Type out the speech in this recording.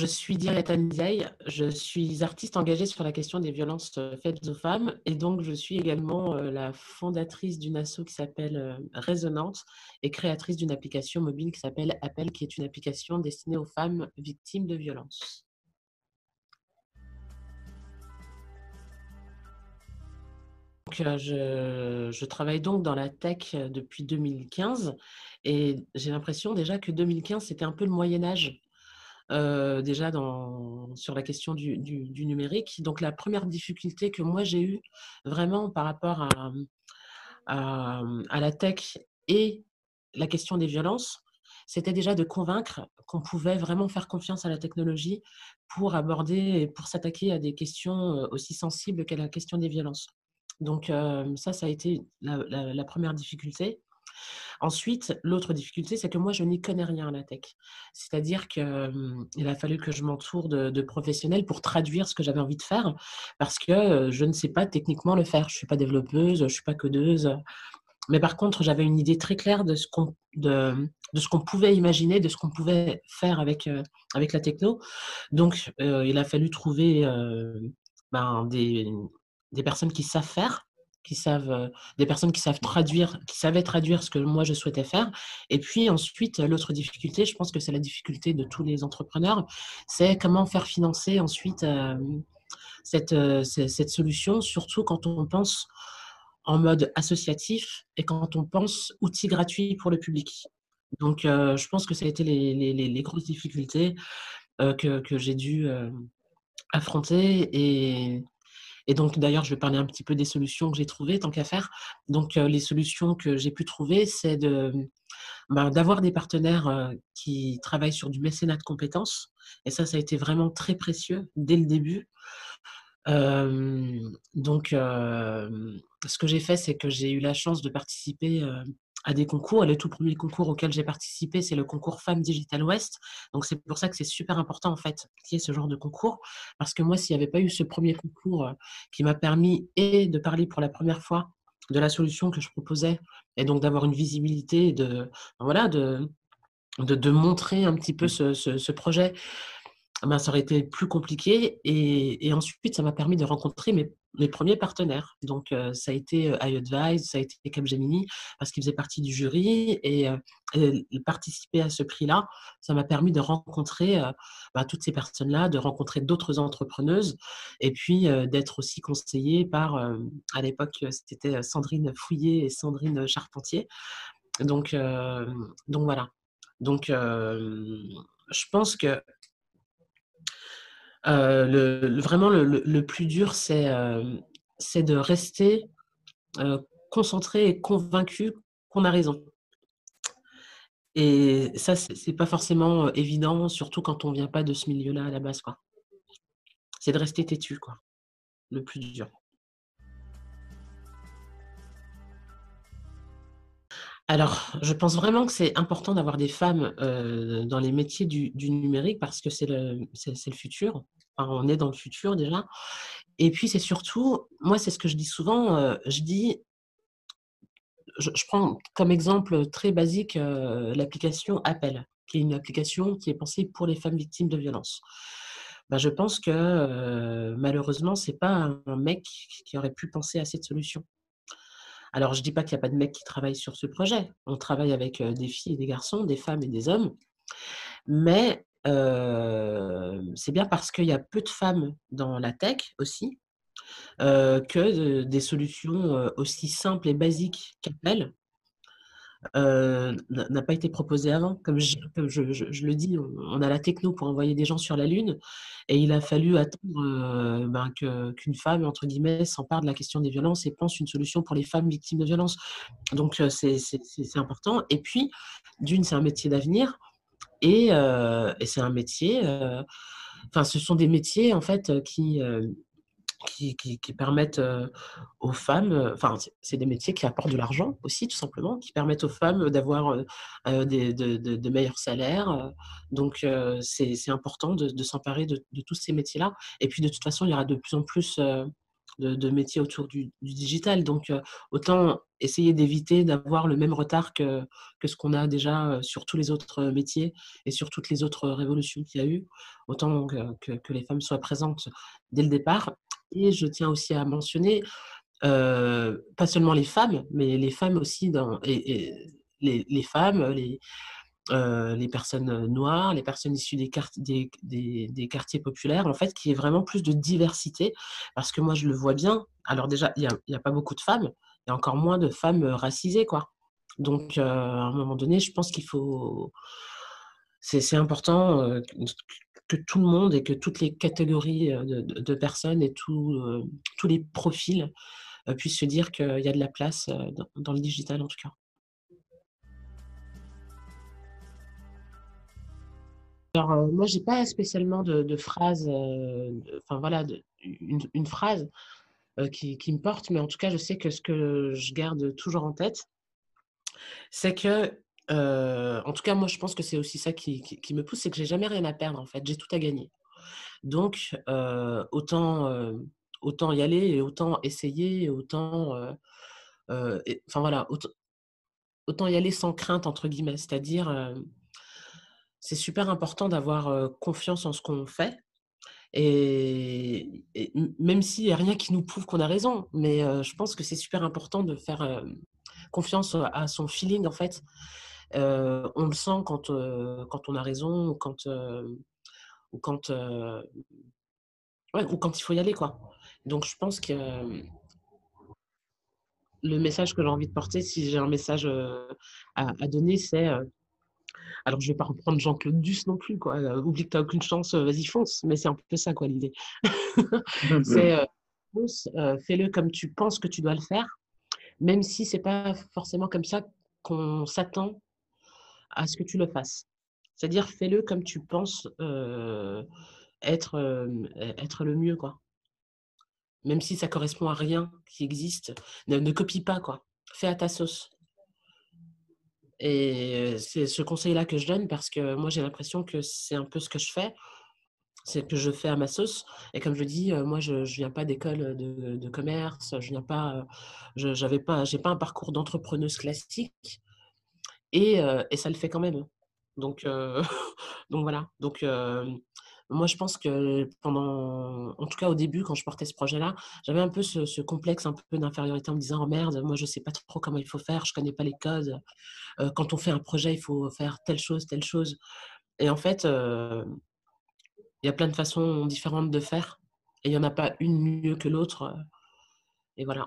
je suis Diana Nizay, je suis artiste engagée sur la question des violences euh, faites aux femmes. Et donc je suis également euh, la fondatrice d'une asso qui s'appelle euh, Résonante et créatrice d'une application mobile qui s'appelle Appel, qui est une application destinée aux femmes victimes de violences. je, je, travaille donc dans la tech depuis 2015 et j'ai l'impression déjà que 2015 c'était un peu le Moyen Âge euh, déjà sur la question du, numérique. Donc la première difficulté que moi j'ai eue vraiment par rapport à, la tech et la question des violences, c'était déjà de convaincre qu'on pouvait vraiment faire confiance à la technologie pour aborder et pour s'attaquer à des questions euh, aussi sensibles qu'à la question des violences. Donc euh, ça, ça a été la première difficulté. Ensuite, l'autre difficulté, c'est que moi, je n'y connais rien à la tech. C'est-à-dire qu'il a fallu que je m'entoure de, professionnels pour traduire ce que j'avais envie de faire, parce que je ne sais pas techniquement le faire. Je ne suis pas développeuse, je ne suis pas codeuse. Mais par contre, j'avais une idée très claire de ce qu'on pouvait imaginer, de ce qu'on pouvait faire avec, la techno. Donc, il a fallu trouver ben, des personnes qui savent faire savent, des personnes qui savent traduire, qui savaient traduire ce que moi je souhaitais faire. Et puis ensuite, l'autre difficulté, je pense que c'est la difficulté de tous les entrepreneurs, c'est comment faire financer ensuite cette, cette solution, surtout quand on pense en mode associatif et quand on pense outils gratuits pour le public. Donc, je pense que ça a été les, les, les grosses difficultés que, que j'ai dû affronter et et donc, d'ailleurs, je vais parler un petit peu des solutions que j'ai trouvées, tant qu'à faire. Donc, euh, les solutions que j'ai pu trouver, c'est de, bah, d'avoir des partenaires euh, qui travaillent sur du mécénat de compétences. Et ça, ça a été vraiment très précieux dès le début. donc, ce que j'ai fait, c'est que j'ai eu la chance de participer à des concours. Et le tout premier concours auquel j'ai participé, c'est le concours Femmes Digital West. Donc, c'est pour ça que c'est super important, en fait, qu'il y ait ce genre de concours. Parce que moi, s'il n'y avait pas eu ce premier concours euh, qui m'a permis et de parler pour la première fois de la solution que je proposais, et donc d'avoir une visibilité, de, voilà, de, de, montrer un petit peu ce, ce projet ben, ça aurait été plus compliqué. Et, et ensuite, ça m'a permis de rencontrer mes, mes premiers partenaires. Donc, euh, ça a été euh, iAdvise, ça a été Capgemini, parce qu'ils faisaient partie du jury. Et, euh, participer à ce prix-là, ça m'a permis de rencontrer ben, toutes ces personnes-là, de rencontrer d'autres entrepreneuses, et puis d'être aussi conseillée par, à l'époque, c'était Sandrine Fouillé et Sandrine Charpentier. Donc, donc voilà. Donc, je pense que euh, le, vraiment, le, plus dur, c'est euh, de rester euh, concentré et convaincu qu'on a raison. Et ça, c'est pas forcément évident, surtout quand on vient pas de ce milieu-là à la base. C'est de rester têtu, quoi. Le plus dur. Alors, je pense vraiment que c'est important d'avoir des femmes dans les métiers du, numérique parce que c'est le, futur. on est dans le futur déjà. Et puis, c'est surtout, moi, c'est ce que je dis souvent, je dis, je, prends comme exemple très basique l'application Appel, qui est une application qui est pensée pour les femmes victimes de violences. Ben, je pense que malheureusement, ce n'est pas un mec qui aurait pu penser à cette solution. Alors, je ne dis pas qu'il n'y a pas de mecs qui travaillent sur ce projet. On travaille avec des filles et des garçons, des femmes et des hommes. Mais c'est bien parce qu'il y a peu de femmes dans la tech aussi que des solutions aussi simples et basiques qu'Apple euh, n'a pas été proposé avant. Comme je, le dis, on, a la techno pour envoyer des gens sur la Lune, et il a fallu attendre euh, ben, qu'une femme, entre guillemets, s'empare de la question des violences et pense une solution pour les femmes victimes de violences. Donc, euh, c'est important. Et puis, d'une, c'est un métier d'avenir, et, et c'est un métier... Enfin, ce sont des métiers, en fait, qui qui, permettent aux femmes, enfin, c'est des métiers qui apportent de l'argent aussi, tout simplement, qui permettent aux femmes d'avoir de, de, meilleurs salaires. Donc, c'est important de, s'emparer de, tous ces métiers-là. Et puis, de toute façon, il y aura de plus en plus de, de métiers autour du, du digital. Donc, autant essayer d'éviter d'avoir le même retard que, que ce qu'on a déjà sur tous les autres métiers et sur toutes les autres révolutions qu'il y a eu. Autant que, que, les femmes soient présentes dès le départ. Et je tiens aussi à mentionner, pas seulement les femmes, mais les femmes aussi, dans, et, les, femmes, les, euh, les personnes noires, les personnes issues des, des, quartiers populaires, en fait, qui est vraiment plus de diversité, parce que moi, je le vois bien. Alors déjà, il n'y a, a, pas beaucoup de femmes, il y a encore moins de femmes racisées, quoi. Donc, à un moment donné, je pense qu'il faut... C'est important que tout le monde et que toutes les catégories de, personnes et tous les profils puissent se dire qu'il y a de la place dans, le digital, en tout cas. Alors, moi, j'ai pas spécialement de, de phrase, enfin voilà, une, phrase qui, me porte, mais en tout cas, je sais que ce que je garde toujours en tête, c'est que, en tout cas, moi, je pense que c'est aussi ça qui, me pousse, c'est que j'ai jamais rien à perdre, en fait, j'ai tout à gagner. Donc, autant, autant y aller et autant essayer, autant, voilà, autant, y aller sans crainte, entre guillemets, c'est-à-dire c'est super important d'avoir confiance en ce qu'on fait. Et, même s'il n'y a rien qui nous prouve qu'on a raison, mais je pense que c'est super important de faire confiance à son feeling, en fait. On le sent quand, quand on a raison ou quand, ou, quand, ouais, ou quand il faut y aller, quoi. Donc, je pense que le message que j'ai envie de porter, si j'ai un message à, à donner, c'est alors, je vais pas reprendre Jean-Claude Duss non plus, quoi. Oublie que tu n'as aucune chance, vas-y, fonce. Mais c'est un peu ça, quoi, l'idée. c'est euh, fonce, fais-le comme tu penses que tu dois le faire, même si c'est pas forcément comme ça qu'on s'attend à ce que tu le fasses. C'est-à-dire, fais-le comme tu penses être, être le mieux, quoi. Même si ça correspond à rien qui existe, ne, copie pas, quoi. Fais à ta sauce. Et c'est ce conseil-là que je donne parce que moi, j'ai l'impression que c'est un peu ce que je fais. C'est que je fais à ma sauce. Et comme je dis, moi, je ne viens pas d'école de, commerce. Je viens pas, pas, pas un parcours d'entrepreneuse classique. Et, ça le fait quand même. Donc, voilà. Donc, moi, je pense que pendant, en tout cas au début, quand je portais ce projet-là, j'avais un peu ce, complexe un peu d'infériorité en me disant, oh merde, moi, je sais pas trop comment il faut faire, je connais pas les codes. Quand on fait un projet, il faut faire telle chose, telle chose. Et en fait, il y a plein de façons différentes de faire. Et il n'y en a pas une mieux que l'autre. Et voilà.